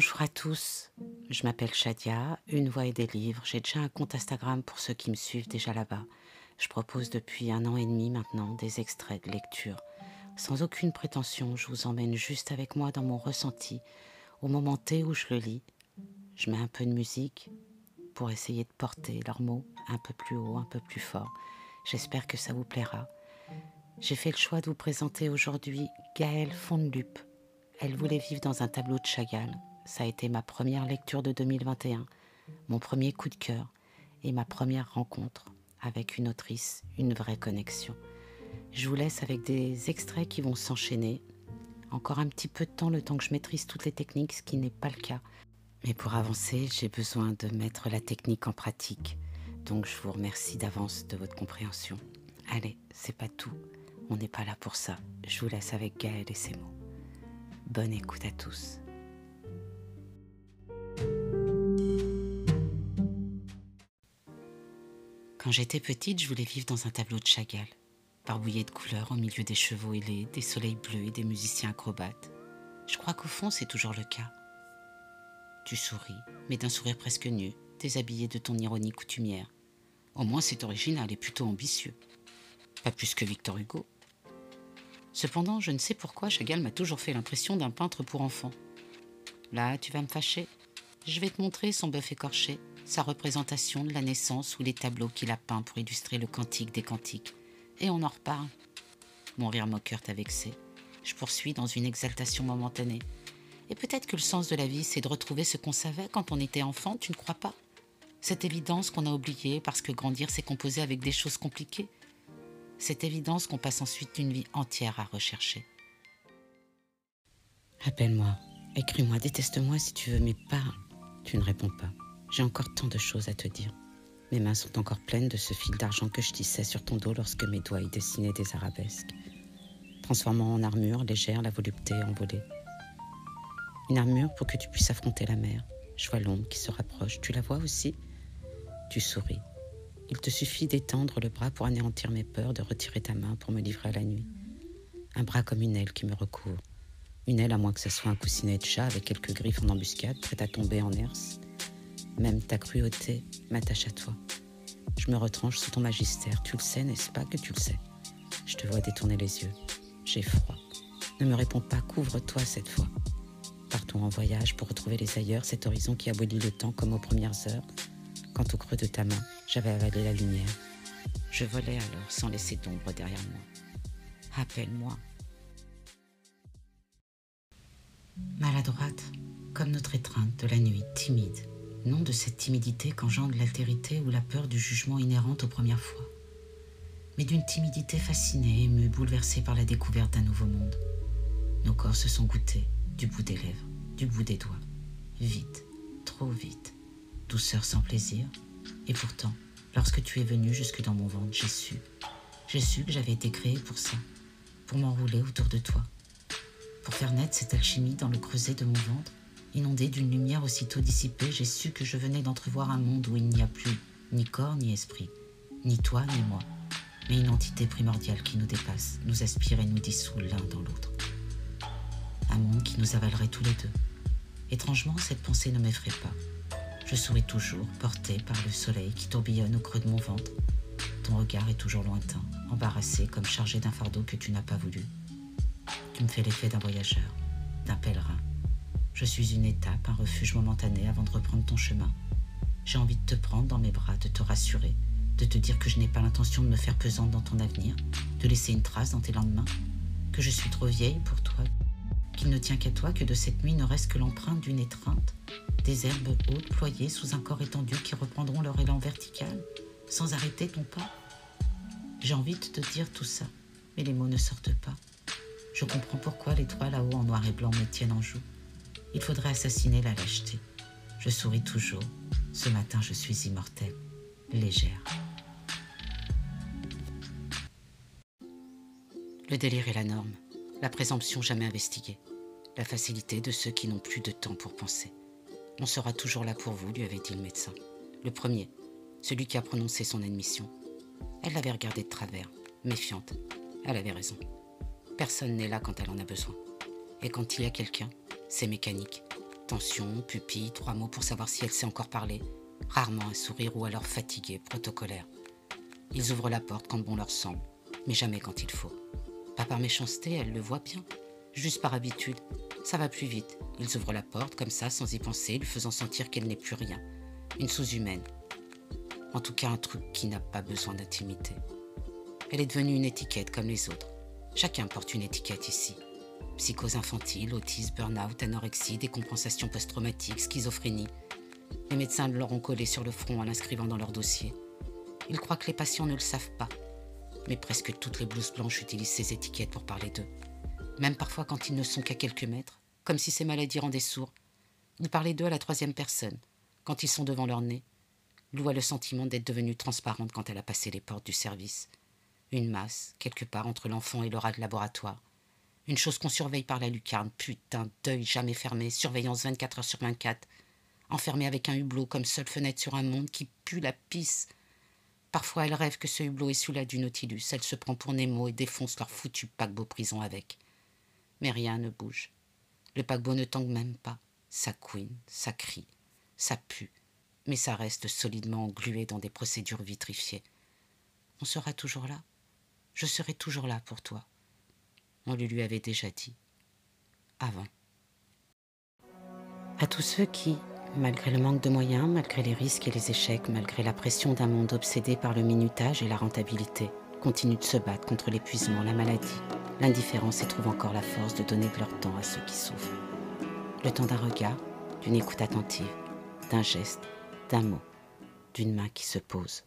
Bonjour à tous, je m'appelle Shadia, une voix et des livres. J'ai déjà un compte Instagram pour ceux qui me suivent déjà là-bas. Je propose depuis un an et demi maintenant des extraits de lecture. Sans aucune prétention, je vous emmène juste avec moi dans mon ressenti, au moment T où je le lis. Je mets un peu de musique pour essayer de porter leurs mots un peu plus haut, un peu plus fort. J'espère que ça vous plaira. J'ai fait le choix de vous présenter aujourd'hui Gaëlle Fondelup. Elle voulait vivre dans un tableau de Chagall. Ça a été ma première lecture de 2021, mon premier coup de cœur et ma première rencontre avec une autrice, une vraie connexion. Je vous laisse avec des extraits qui vont s'enchaîner. Encore un petit peu de temps, le temps que je maîtrise toutes les techniques, ce qui n'est pas le cas. Mais pour avancer, j'ai besoin de mettre la technique en pratique. Donc je vous remercie d'avance de votre compréhension. Allez, c'est pas tout. On n'est pas là pour ça. Je vous laisse avec Gaël et ses mots. Bonne écoute à tous. Quand j'étais petite, je voulais vivre dans un tableau de Chagall, barbouillé de couleurs au milieu des chevaux ailés, des soleils bleus et des musiciens acrobates. Je crois qu'au fond, c'est toujours le cas. Tu souris, mais d'un sourire presque nu, déshabillé de ton ironie coutumière. Au moins, c'est original et plutôt ambitieux. Pas plus que Victor Hugo. Cependant, je ne sais pourquoi Chagall m'a toujours fait l'impression d'un peintre pour enfants. Là, tu vas me fâcher. Je vais te montrer son bœuf écorché, sa représentation de la naissance ou les tableaux qu'il a peints pour illustrer le cantique des cantiques. Et on en reparle. Mon rire moqueur t'a vexé. Je poursuis dans une exaltation momentanée. Et peut-être que le sens de la vie, c'est de retrouver ce qu'on savait quand on était enfant, tu ne crois pas? Cette évidence qu'on a oubliée parce que grandir, c'est composer avec des choses compliquées. Cette évidence qu'on passe ensuite une vie entière à rechercher. Appelle-moi, écris-moi, déteste-moi si tu veux, mais parle. Tu ne réponds pas. J'ai encore tant de choses à te dire. Mes mains sont encore pleines de ce fil d'argent que je tissais sur ton dos lorsque mes doigts y dessinaient des arabesques, transformant en armure légère la volupté envolée. Une armure pour que tu puisses affronter la mer. Je vois l'ombre qui se rapproche. Tu la vois aussi? Tu souris. Il te suffit d'étendre le bras pour anéantir mes peurs, de retirer ta main pour me livrer à la nuit. Un bras comme une aile qui me recouvre. Une aile à moins que ce soit un coussinet de chat avec quelques griffes en embuscade, prête à tomber en herse même ta cruauté m'attache à toi. Je me retranche sous ton magistère. Tu le sais, n'est-ce pas que tu le sais? Je te vois détourner les yeux. J'ai froid. Ne me réponds pas, couvre-toi cette fois. Partons en voyage pour retrouver les ailleurs, cet horizon qui abolit le temps comme aux premières heures, quand au creux de ta main, j'avais avalé la lumière. Je volais alors sans laisser d'ombre derrière moi. Appelle-moi. Maladroite, comme notre étreinte de la nuit, timide, non de cette timidité qu'engendre l'altérité ou la peur du jugement inhérente aux premières fois, mais d'une timidité fascinée, émue, bouleversée par la découverte d'un nouveau monde. Nos corps se sont goûtés, du bout des lèvres, du bout des doigts, vite, trop vite, douceur sans plaisir, et pourtant, lorsque tu es venu jusque dans mon ventre, j'ai su, j'ai su que j'avais été créé pour ça, pour m'enrouler autour de toi, pour faire naître cette alchimie dans le creuset de mon ventre Inondé d'une lumière aussitôt dissipée, j'ai su que je venais d'entrevoir un monde où il n'y a plus ni corps ni esprit, ni toi ni moi, mais une entité primordiale qui nous dépasse, nous aspire et nous dissout l'un dans l'autre. Un monde qui nous avalerait tous les deux. Étrangement, cette pensée ne m'effraie pas. Je souris toujours, porté par le soleil qui tourbillonne au creux de mon ventre. Ton regard est toujours lointain, embarrassé comme chargé d'un fardeau que tu n'as pas voulu. Tu me fais l'effet d'un voyageur, d'un pèlerin, je suis une étape, un refuge momentané avant de reprendre ton chemin. J'ai envie de te prendre dans mes bras, de te rassurer, de te dire que je n'ai pas l'intention de me faire pesante dans ton avenir, de laisser une trace dans tes lendemains, que je suis trop vieille pour toi, qu'il ne tient qu'à toi que de cette nuit ne reste que l'empreinte d'une étreinte, des herbes hautes ployées sous un corps étendu qui reprendront leur élan vertical, sans arrêter ton pas. J'ai envie de te dire tout ça, mais les mots ne sortent pas. Je comprends pourquoi les trois là-haut en noir et blanc me tiennent en joue. Il faudrait assassiner la lâcheté. Je souris toujours. Ce matin, je suis immortelle, légère. Le délire est la norme, la présomption jamais investiguée, la facilité de ceux qui n'ont plus de temps pour penser. On sera toujours là pour vous, lui avait dit le médecin. Le premier, celui qui a prononcé son admission. Elle l'avait regardé de travers, méfiante. Elle avait raison. Personne n'est là quand elle en a besoin. Et quand il y a quelqu'un, c'est mécanique. Tension, pupille, trois mots pour savoir si elle sait encore parler. Rarement un sourire ou alors fatigué, protocolaire. Ils ouvrent la porte quand bon leur semble, mais jamais quand il faut. Pas par méchanceté, elle le voit bien. Juste par habitude. Ça va plus vite. Ils ouvrent la porte comme ça, sans y penser, lui faisant sentir qu'elle n'est plus rien. Une sous-humaine. En tout cas, un truc qui n'a pas besoin d'intimité. Elle est devenue une étiquette comme les autres. Chacun porte une étiquette ici. Psychose infantile, autisme, burn-out, anorexie, décompensation post-traumatique, schizophrénie. Les médecins leur ont collé sur le front en l'inscrivant dans leur dossier. Ils croient que les patients ne le savent pas. Mais presque toutes les blouses blanches utilisent ces étiquettes pour parler d'eux. Même parfois quand ils ne sont qu'à quelques mètres, comme si ces maladies rendaient sourds. Ils parlaient d'eux à la troisième personne, quand ils sont devant leur nez. Lou a le sentiment d'être devenue transparente quand elle a passé les portes du service. Une masse, quelque part entre l'enfant et rat de laboratoire. Une chose qu'on surveille par la lucarne. Putain, deuil jamais fermé, surveillance 24 heures sur 24. Enfermée avec un hublot comme seule fenêtre sur un monde qui pue la pisse. Parfois, elle rêve que ce hublot est celui-là du Nautilus. Elle se prend pour Nemo et défonce leur foutu paquebot prison avec. Mais rien ne bouge. Le paquebot ne tangue même pas. Ça couine, ça crie, ça pue, mais ça reste solidement englué dans des procédures vitrifiées. On sera toujours là. Je serai toujours là pour toi. On lui avait déjà dit. Avant. À tous ceux qui, malgré le manque de moyens, malgré les risques et les échecs, malgré la pression d'un monde obsédé par le minutage et la rentabilité, continuent de se battre contre l'épuisement, la maladie, l'indifférence et trouvent encore la force de donner de leur temps à ceux qui souffrent. Le temps d'un regard, d'une écoute attentive, d'un geste, d'un mot, d'une main qui se pose.